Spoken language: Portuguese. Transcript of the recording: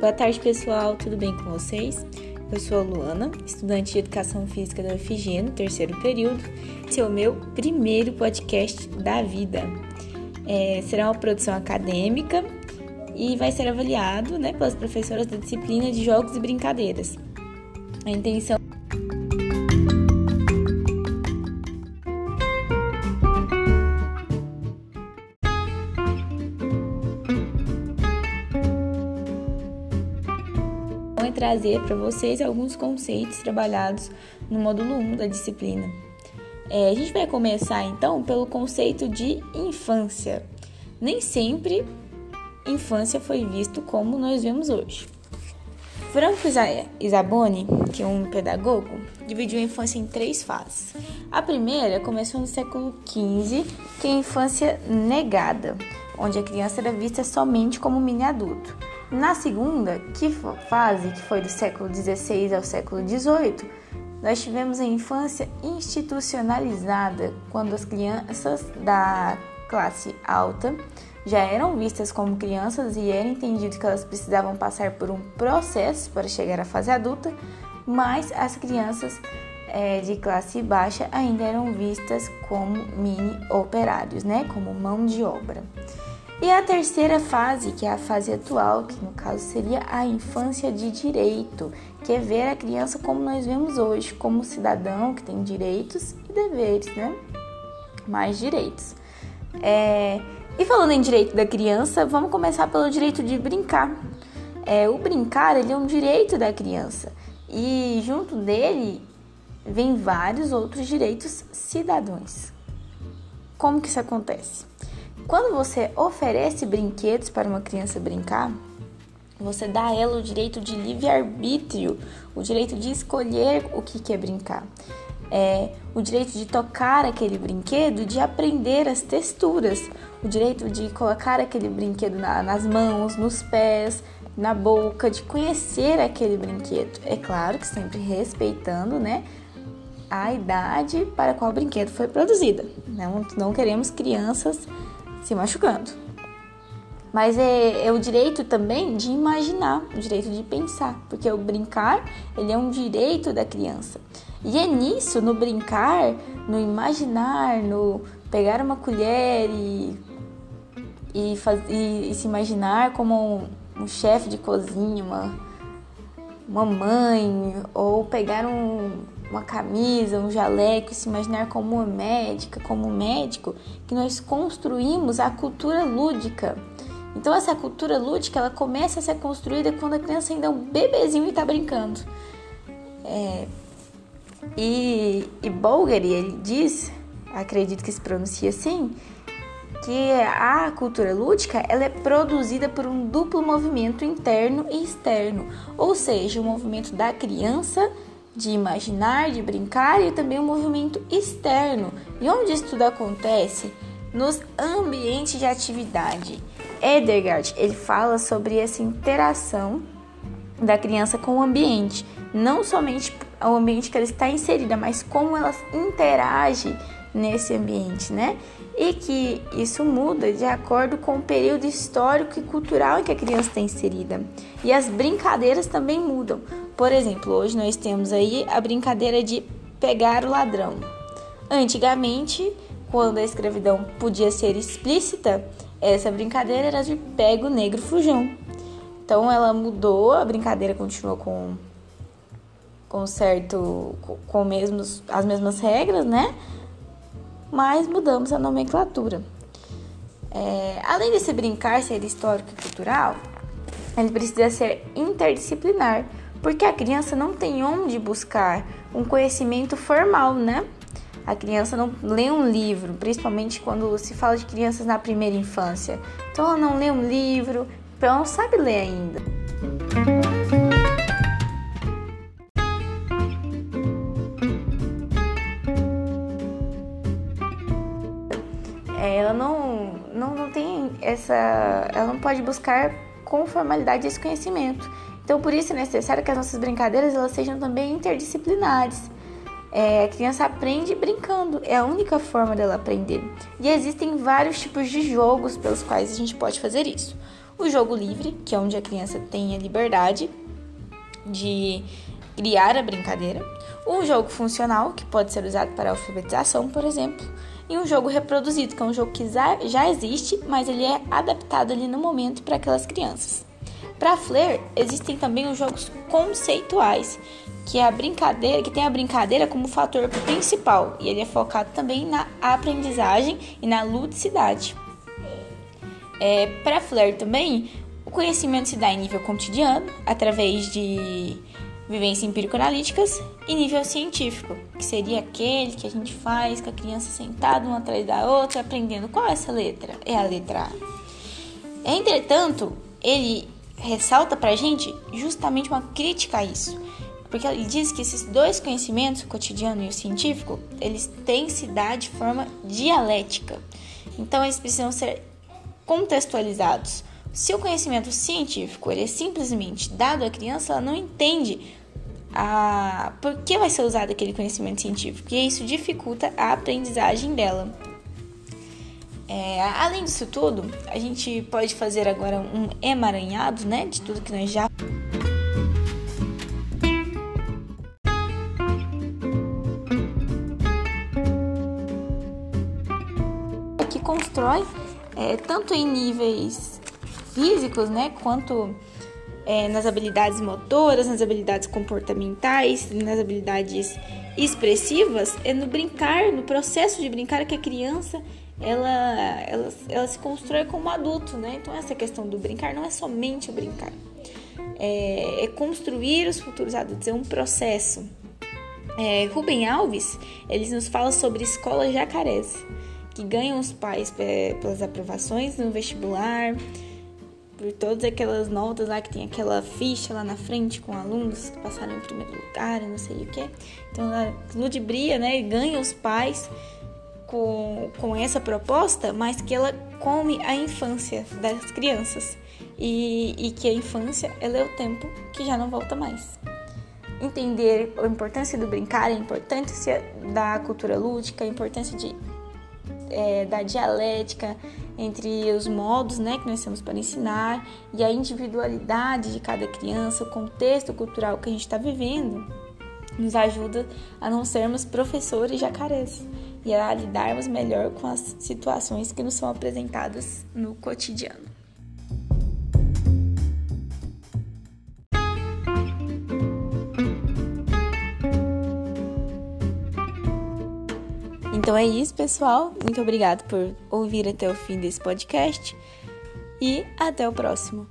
Boa tarde, pessoal. Tudo bem com vocês? Eu sou a Luana, estudante de Educação Física da UFG no terceiro período. Esse é o meu primeiro podcast da vida. É, será uma produção acadêmica e vai ser avaliado né, pelas professoras da disciplina de Jogos e Brincadeiras. A intenção trazer para vocês alguns conceitos trabalhados no módulo 1 da disciplina. É, a gente vai começar então pelo conceito de infância. Nem sempre infância foi visto como nós vemos hoje. Franco Isaboni, que é um pedagogo, dividiu a infância em três fases. A primeira começou no século XV, que é a infância negada, onde a criança era vista somente como mini adulto. Na segunda que fase, que foi do século XVI ao século XVIII, nós tivemos a infância institucionalizada, quando as crianças da classe alta já eram vistas como crianças e era entendido que elas precisavam passar por um processo para chegar à fase adulta, mas as crianças é, de classe baixa ainda eram vistas como mini operários, né, como mão de obra. E a terceira fase, que é a fase atual, que no caso seria a infância de direito, que é ver a criança como nós vemos hoje, como cidadão que tem direitos e deveres, né? Mais direitos. É... E falando em direito da criança, vamos começar pelo direito de brincar. É, o brincar ele é um direito da criança e junto dele vem vários outros direitos cidadãos. Como que isso acontece? Quando você oferece brinquedos para uma criança brincar, você dá a ela o direito de livre-arbítrio, o direito de escolher o que quer brincar. É, o direito de tocar aquele brinquedo, de aprender as texturas, o direito de colocar aquele brinquedo na, nas mãos, nos pés, na boca, de conhecer aquele brinquedo. É claro que sempre respeitando, né, a idade para qual o brinquedo foi produzida. Não, não queremos crianças se machucando. Mas é, é, o direito também de imaginar, o direito de pensar, porque o brincar ele é um direito da criança. E é nisso, no brincar, no imaginar, no pegar uma colher e, e, faz, e, e se imaginar como um, um chefe de cozinha, uma, uma mãe, ou pegar um, uma camisa, um jaleco, se imaginar como uma médica, como um médico, que nós construímos a cultura lúdica. Então essa cultura lúdica ela começa a ser construída quando a criança ainda é um bebezinho e está brincando. É, e, e Bulgari, ele diz, acredito que se pronuncia assim, que a cultura lúdica ela é produzida por um duplo movimento interno e externo, ou seja, o movimento da criança de imaginar, de brincar e também um movimento externo. E onde isso tudo acontece? Nos ambientes de atividade. Edergard, ele fala sobre essa interação da criança com o ambiente, não somente o ambiente que ela está inserida, mas como ela interage nesse ambiente, né? E que isso muda de acordo com o período histórico e cultural em que a criança está inserida. E as brincadeiras também mudam. Por exemplo, hoje nós temos aí a brincadeira de pegar o ladrão. Antigamente, quando a escravidão podia ser explícita, essa brincadeira era de pega o negro fujão. Então ela mudou, a brincadeira continuou com com certo com mesmos as mesmas regras, né? Mas mudamos a nomenclatura. É, além desse brincar ser histórico e cultural, ele precisa ser interdisciplinar, porque a criança não tem onde buscar um conhecimento formal, né? A criança não lê um livro, principalmente quando se fala de crianças na primeira infância. Então ela não lê um livro, ela não sabe ler ainda. Ela não pode buscar com formalidade esse conhecimento. Então, por isso é necessário que as nossas brincadeiras elas sejam também interdisciplinares. É, a criança aprende brincando, é a única forma dela aprender. E existem vários tipos de jogos pelos quais a gente pode fazer isso. O jogo livre, que é onde a criança tem a liberdade de criar a brincadeira. Um jogo funcional, que pode ser usado para alfabetização, por exemplo. E um jogo reproduzido, que é um jogo que já existe, mas ele é adaptado ali no momento para aquelas crianças. Para Flair, existem também os jogos conceituais, que é a brincadeira, que tem a brincadeira como fator principal, e ele é focado também na aprendizagem e na ludicidade. É, Para Flair também, o conhecimento se dá em nível cotidiano, através de vivência empírico-analíticas, e nível científico, que seria aquele que a gente faz com a criança sentada uma atrás da outra, aprendendo qual é essa letra. É a letra A. Entretanto, ele ressalta para a gente justamente uma crítica a isso. Porque ele diz que esses dois conhecimentos, o cotidiano e o científico, eles têm se dar de forma dialética. Então, eles precisam ser contextualizados. Se o conhecimento científico ele é simplesmente dado à criança, ela não entende a por que vai ser usado aquele conhecimento científico e isso dificulta a aprendizagem dela. É, além disso tudo, a gente pode fazer agora um emaranhado, né, de tudo que nós já que constrói é, tanto em níveis físicos, né, quanto é, nas habilidades motoras, nas habilidades comportamentais, nas habilidades expressivas, é no brincar, no processo de brincar que a criança ela, ela, ela se constrói como adulto, né? Então essa questão do brincar não é somente o brincar, é, é construir os futuros adultos, é um processo. É, Rubem Alves, eles nos fala sobre escolas jacarés, que ganham os pais é, pelas aprovações no vestibular, por todas aquelas notas lá que tem aquela ficha lá na frente com alunos que passaram em primeiro lugar, não sei o que. Então ela ludibria, né? Ganha os pais com, com essa proposta, mas que ela come a infância das crianças e, e que a infância ela é o tempo que já não volta mais. Entender a importância do brincar, a importância da cultura lúdica, a importância de, é, da dialética entre os modos né, que nós temos para ensinar e a individualidade de cada criança, o contexto cultural que a gente está vivendo, nos ajuda a não sermos professores jacarés e a lidarmos melhor com as situações que nos são apresentadas no cotidiano. Então é isso, pessoal. Muito obrigado por ouvir até o fim desse podcast e até o próximo.